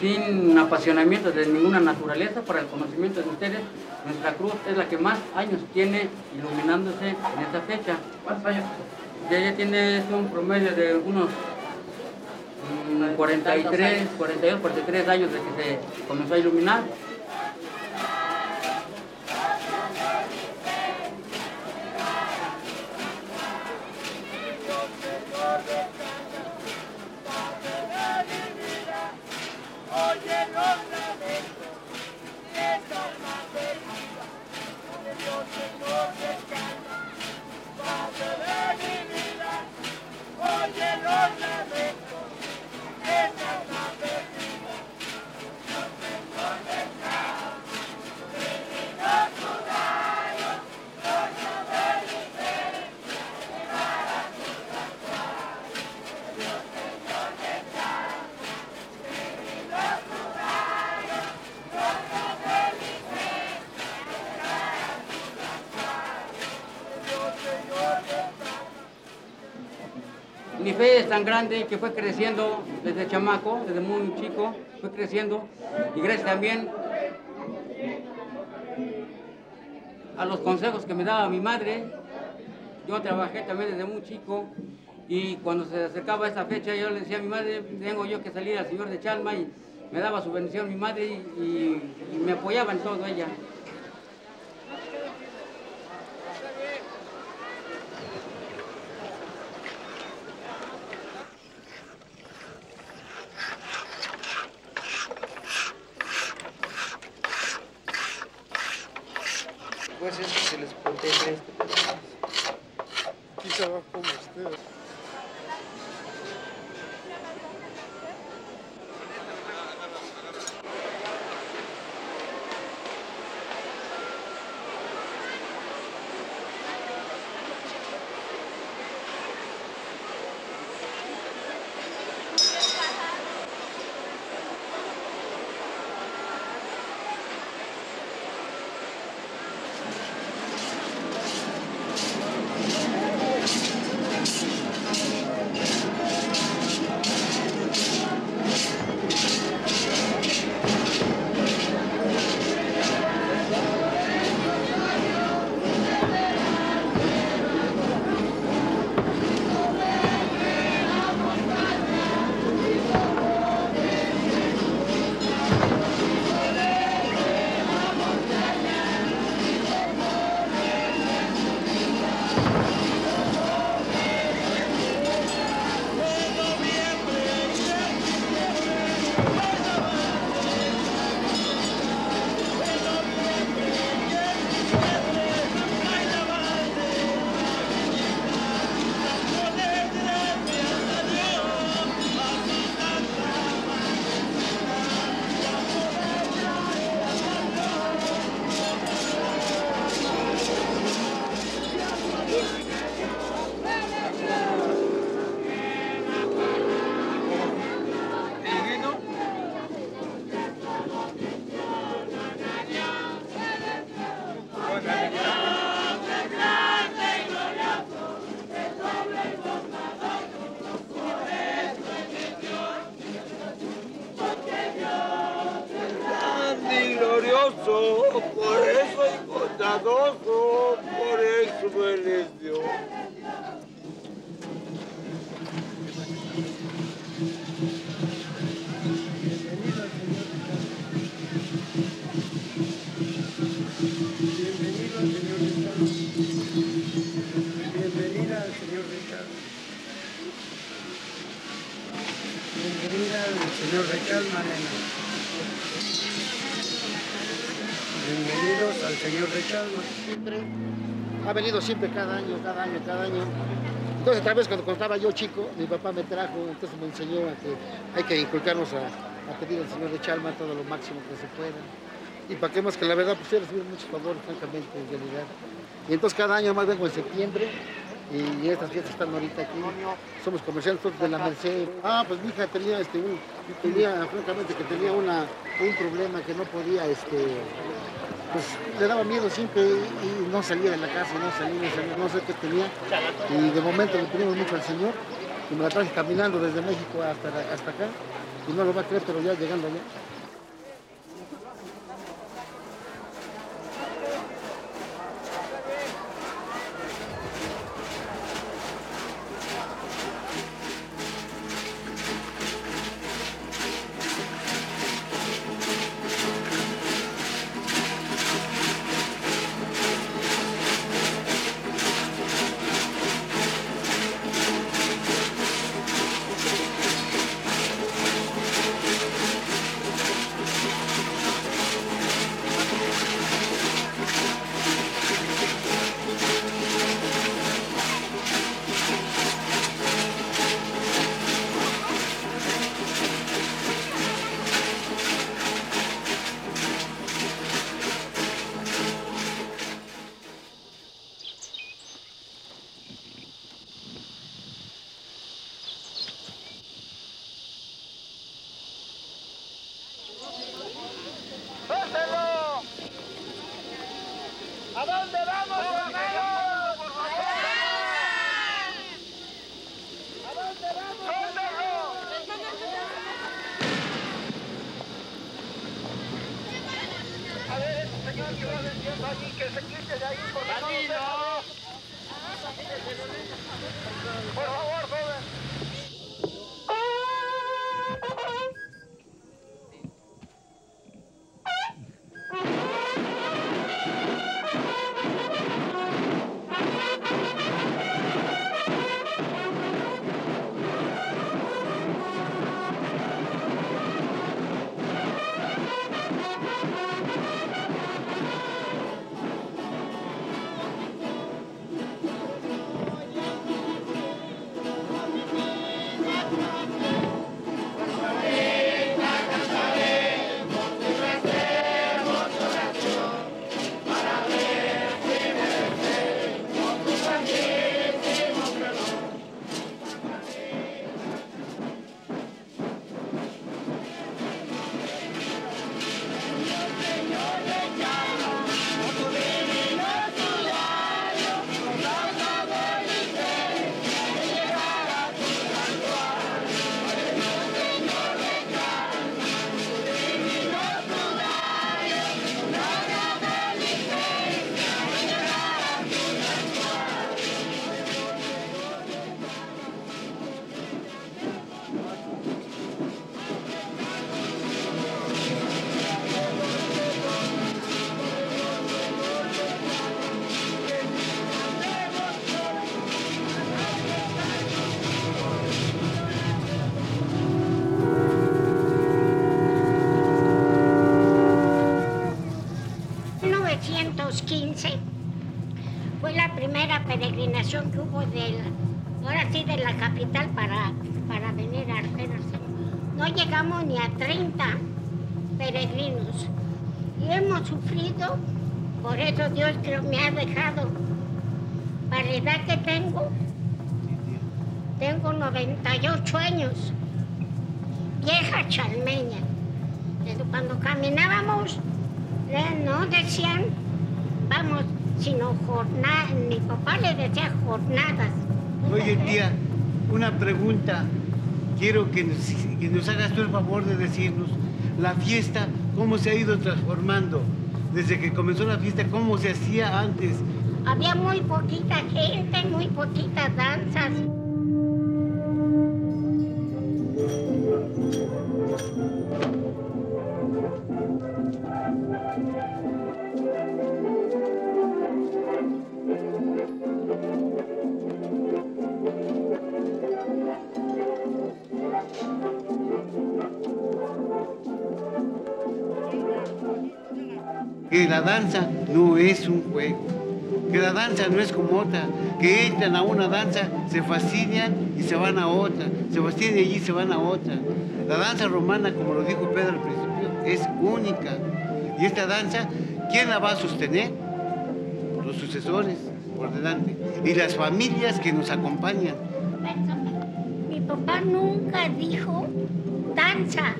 sin apasionamiento de ninguna naturaleza para el conocimiento de ustedes. Nuestra cruz es la que más años tiene iluminándose en esta fecha. ¿Cuántos años? Ya, tiene un promedio de unos 43, 42, 43 años de que se comenzó a iluminar. Tan grande que fue creciendo desde chamaco, desde muy chico, fue creciendo. Y gracias también a los consejos que me daba mi madre. Yo trabajé también desde muy chico y cuando se acercaba esa fecha yo le decía a mi madre, tengo yo que salir al Señor de Chalma y me daba su bendición mi madre y, y me apoyaba en todo ella. Siempre cada año, cada año, cada año. Entonces, tal vez cuando, cuando estaba yo chico, mi papá me trajo, entonces me enseñó a que hay que inculcarnos a, pedir al Señor de Chalma todo lo máximo que se pueda. Y para qué más que la verdad, pues he recibido muchos favores, francamente, en realidad. Y entonces cada año más vengo en septiembre y estas fiestas están ahorita aquí. Somos comerciantes de la Merced. Ah, pues mi hija tenía, este, un, tenía, francamente, que tenía una, un problema que no podía, este, pues le daba miedo siempre y no salía de la casa, no salía, no salía, no sé qué tenía. Y de momento le pedimos mucho al Señor y me la traje caminando desde México hasta, hasta acá. y no lo va a creer, pero ya llegando allá. 1915 fue la primera peregrinación que hubo del, ahora sí de la capital para, para venir a Artenas. No llegamos ni a 30 peregrinos y hemos sufrido, por eso Dios me ha dejado, para la edad que tengo, tengo 98 años, vieja chalmeña. Cuando caminábamos, no decían, vamos, sino jornadas, mi papá le decía jornadas. Oye, tía, una pregunta. Quiero que nos, que nos hagas tú el favor de decirnos la fiesta, cómo se ha ido transformando. Desde que comenzó la fiesta, cómo se hacía antes. Había muy poquita gente, muy poquitas danzas. Que la danza no es un juego. Que la danza no es como otra. Que entran a una danza, se fascinan y se van a otra. Se fascinan y allí se van a otra. La danza romana, como lo dijo Pedro al principio, es única. Y esta danza, ¿quién la va a sostener? Los sucesores por delante. Y las familias que nos acompañan. Mi papá nunca dijo danza,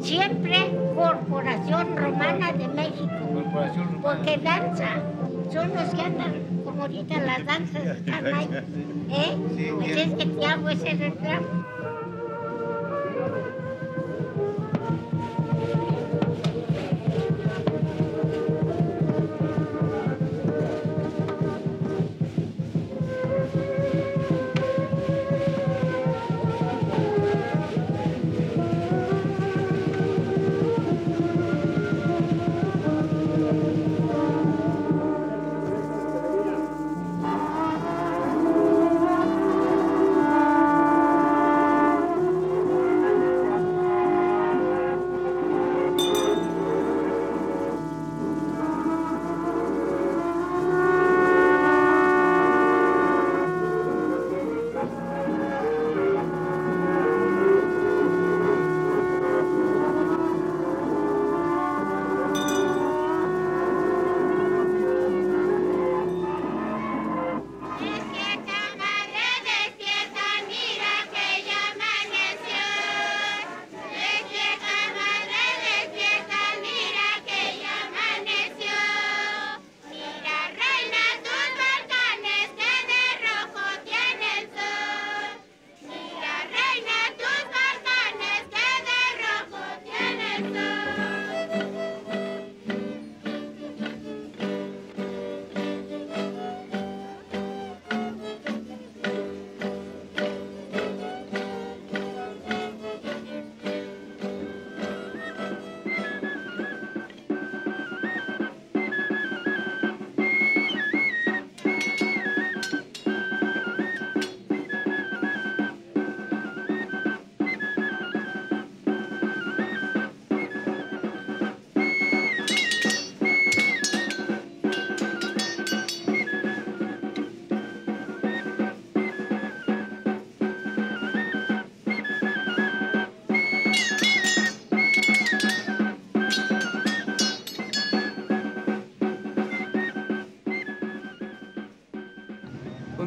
siempre Corporación Romana de México. Porque danza son los que andan como ahorita las danzas están ahí. ¿Eh? Pues es que te hago ese reclamo.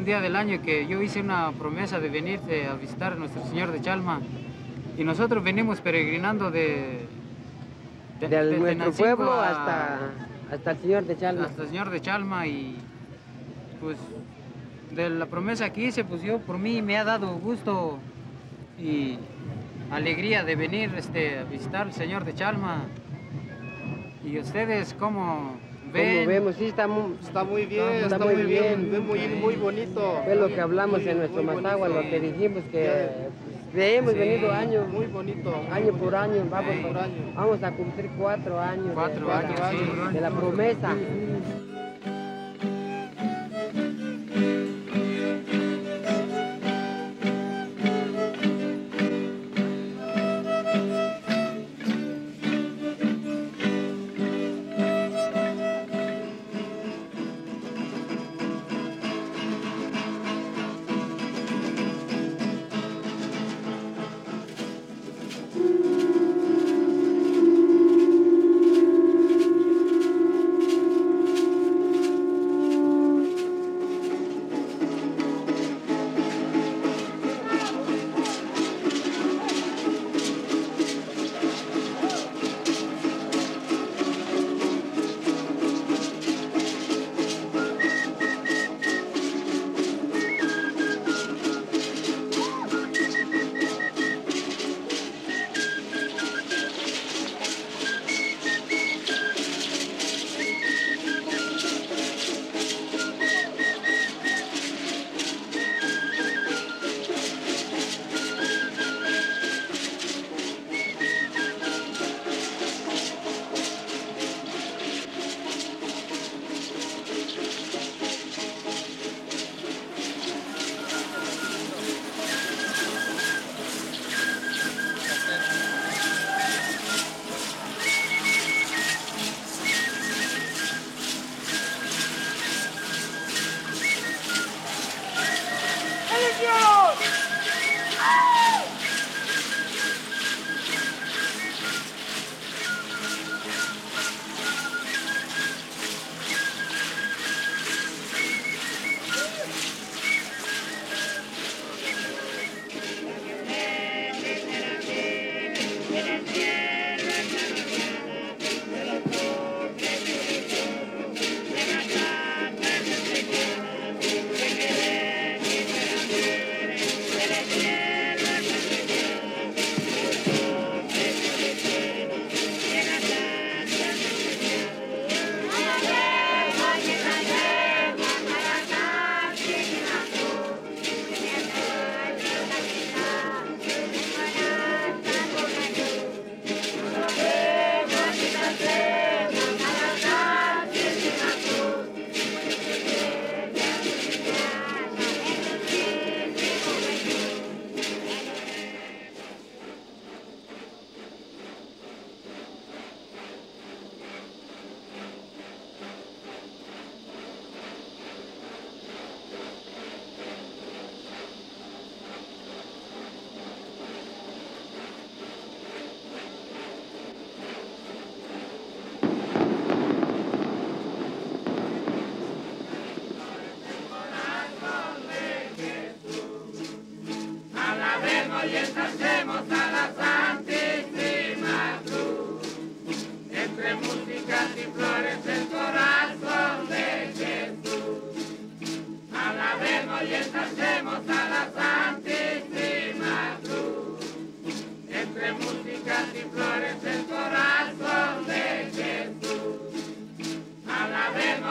Día del año que yo hice una promesa de venirte a visitar a nuestro Señor de Chalma. Y nosotros venimos peregrinando de... de- De de nuestro pueblo a- hasta, hasta el Señor de Chalma. hasta el Señor de Chalma y pues de la promesa que hice, pues yo por mí me ha dado gusto y alegría de venir este, a visitar al Señor de Chalma. Y ustedes, ¿cómo ven? Como vemos, sí, está muy, Está muy bien, Está está, muy muy bien, bien. muy, muy bonito. fue lo que hablamos Muy- en nuestro bonito. lo que dijimos que Ya. pues, hemos Sí. venido año, Muy bonito. año por año, vamos, Por año. vamos a cumplir cuatro años, de- Cuatro de, años, la, sí. de la promesa.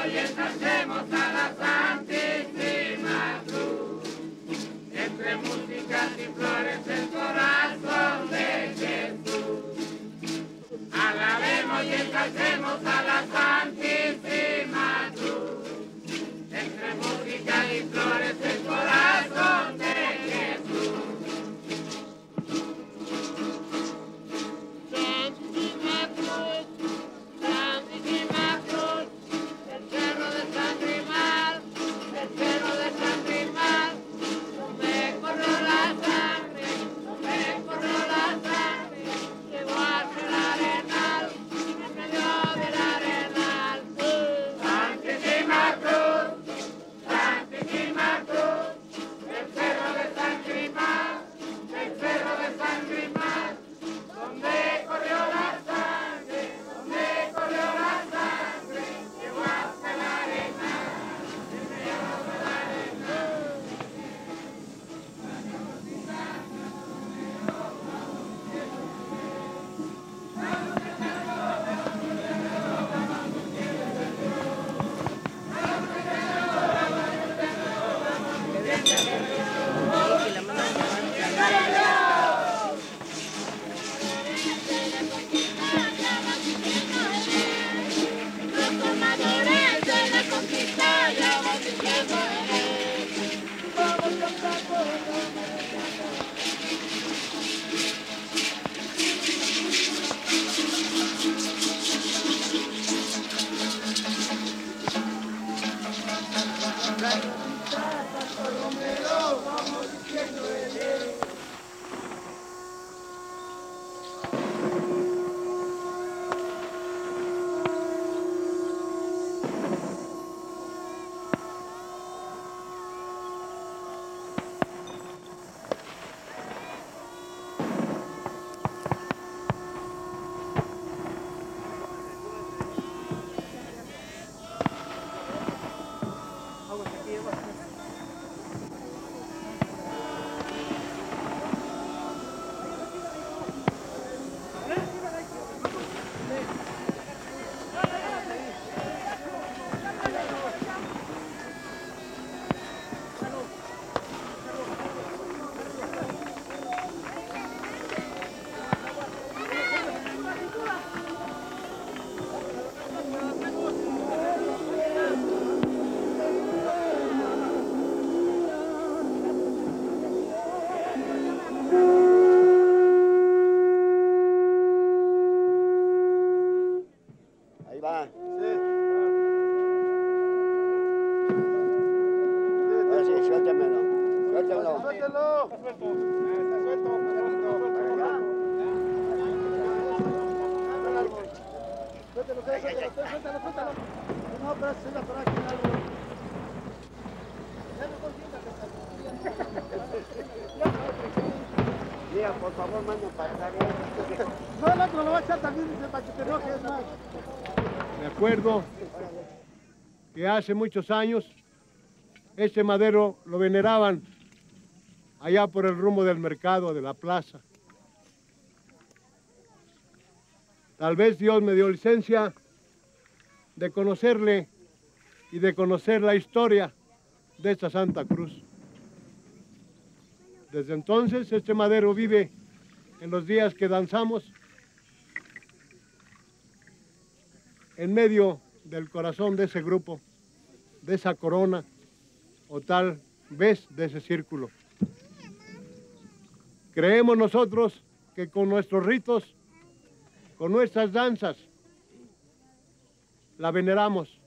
Llegó Por favor, manda para acá. No, el otro lo va a echar también, dice, para que te enojes más. Me acuerdo que hace muchos años este madero lo veneraban allá por el rumbo del mercado, de la plaza. Tal vez Dios me dio licencia de conocerle y de conocer la historia de esta Santa Cruz. Desde entonces este madero vive en los días que danzamos en medio del corazón de ese grupo, de esa corona, o tal vez de ese círculo. Creemos nosotros que con nuestros ritos, con nuestras danzas, la veneramos.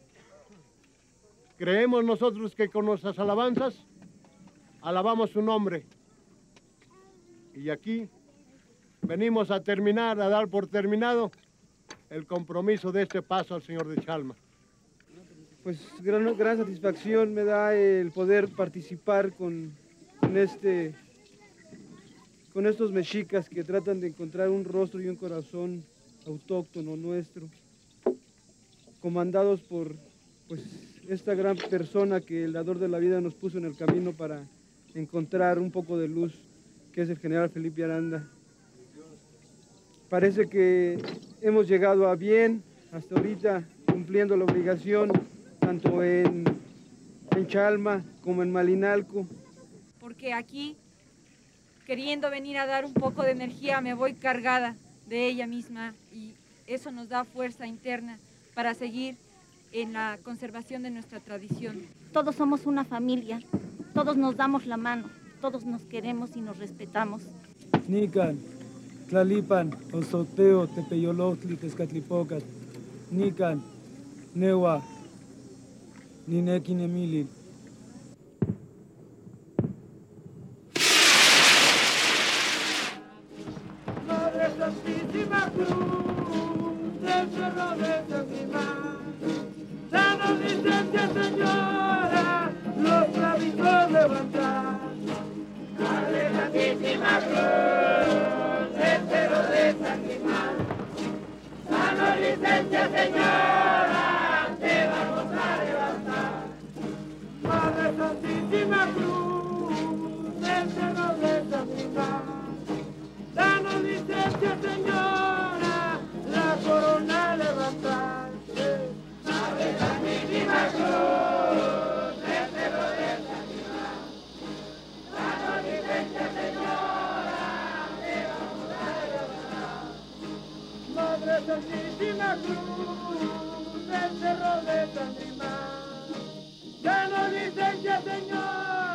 Creemos nosotros que con nuestras alabanzas alabamos su nombre. Y aquí venimos a terminar, a dar por terminado el compromiso de este paso al señor de Chalma. Pues gran, gran satisfacción me da el poder participar con, con este, con estos mexicas que tratan de encontrar un rostro y un corazón autóctono nuestro, comandados por pues, esta gran persona que el dador de la vida nos puso en el camino para encontrar un poco de luz, que es el general Felipe Aranda. Parece que hemos llegado a bien hasta ahorita, cumpliendo la obligación tanto en, en Chalma como en Malinalco. Porque aquí, queriendo venir a dar un poco de energía, me voy cargada de ella misma y eso nos da fuerza interna para seguir en la conservación de nuestra tradición. Todos somos una familia, todos nos damos la mano, todos nos queremos y nos respetamos. Nican, Tlalipan, Osoteo, Tepeyolotli, Tezcatlipocat, Nican, Newa, Nineki Nemili. Señora, la corona levantarse. Madre Santísima Cruz, Madre Santísima Cruz, del Cerro de San Germán. Danos licencia, señora,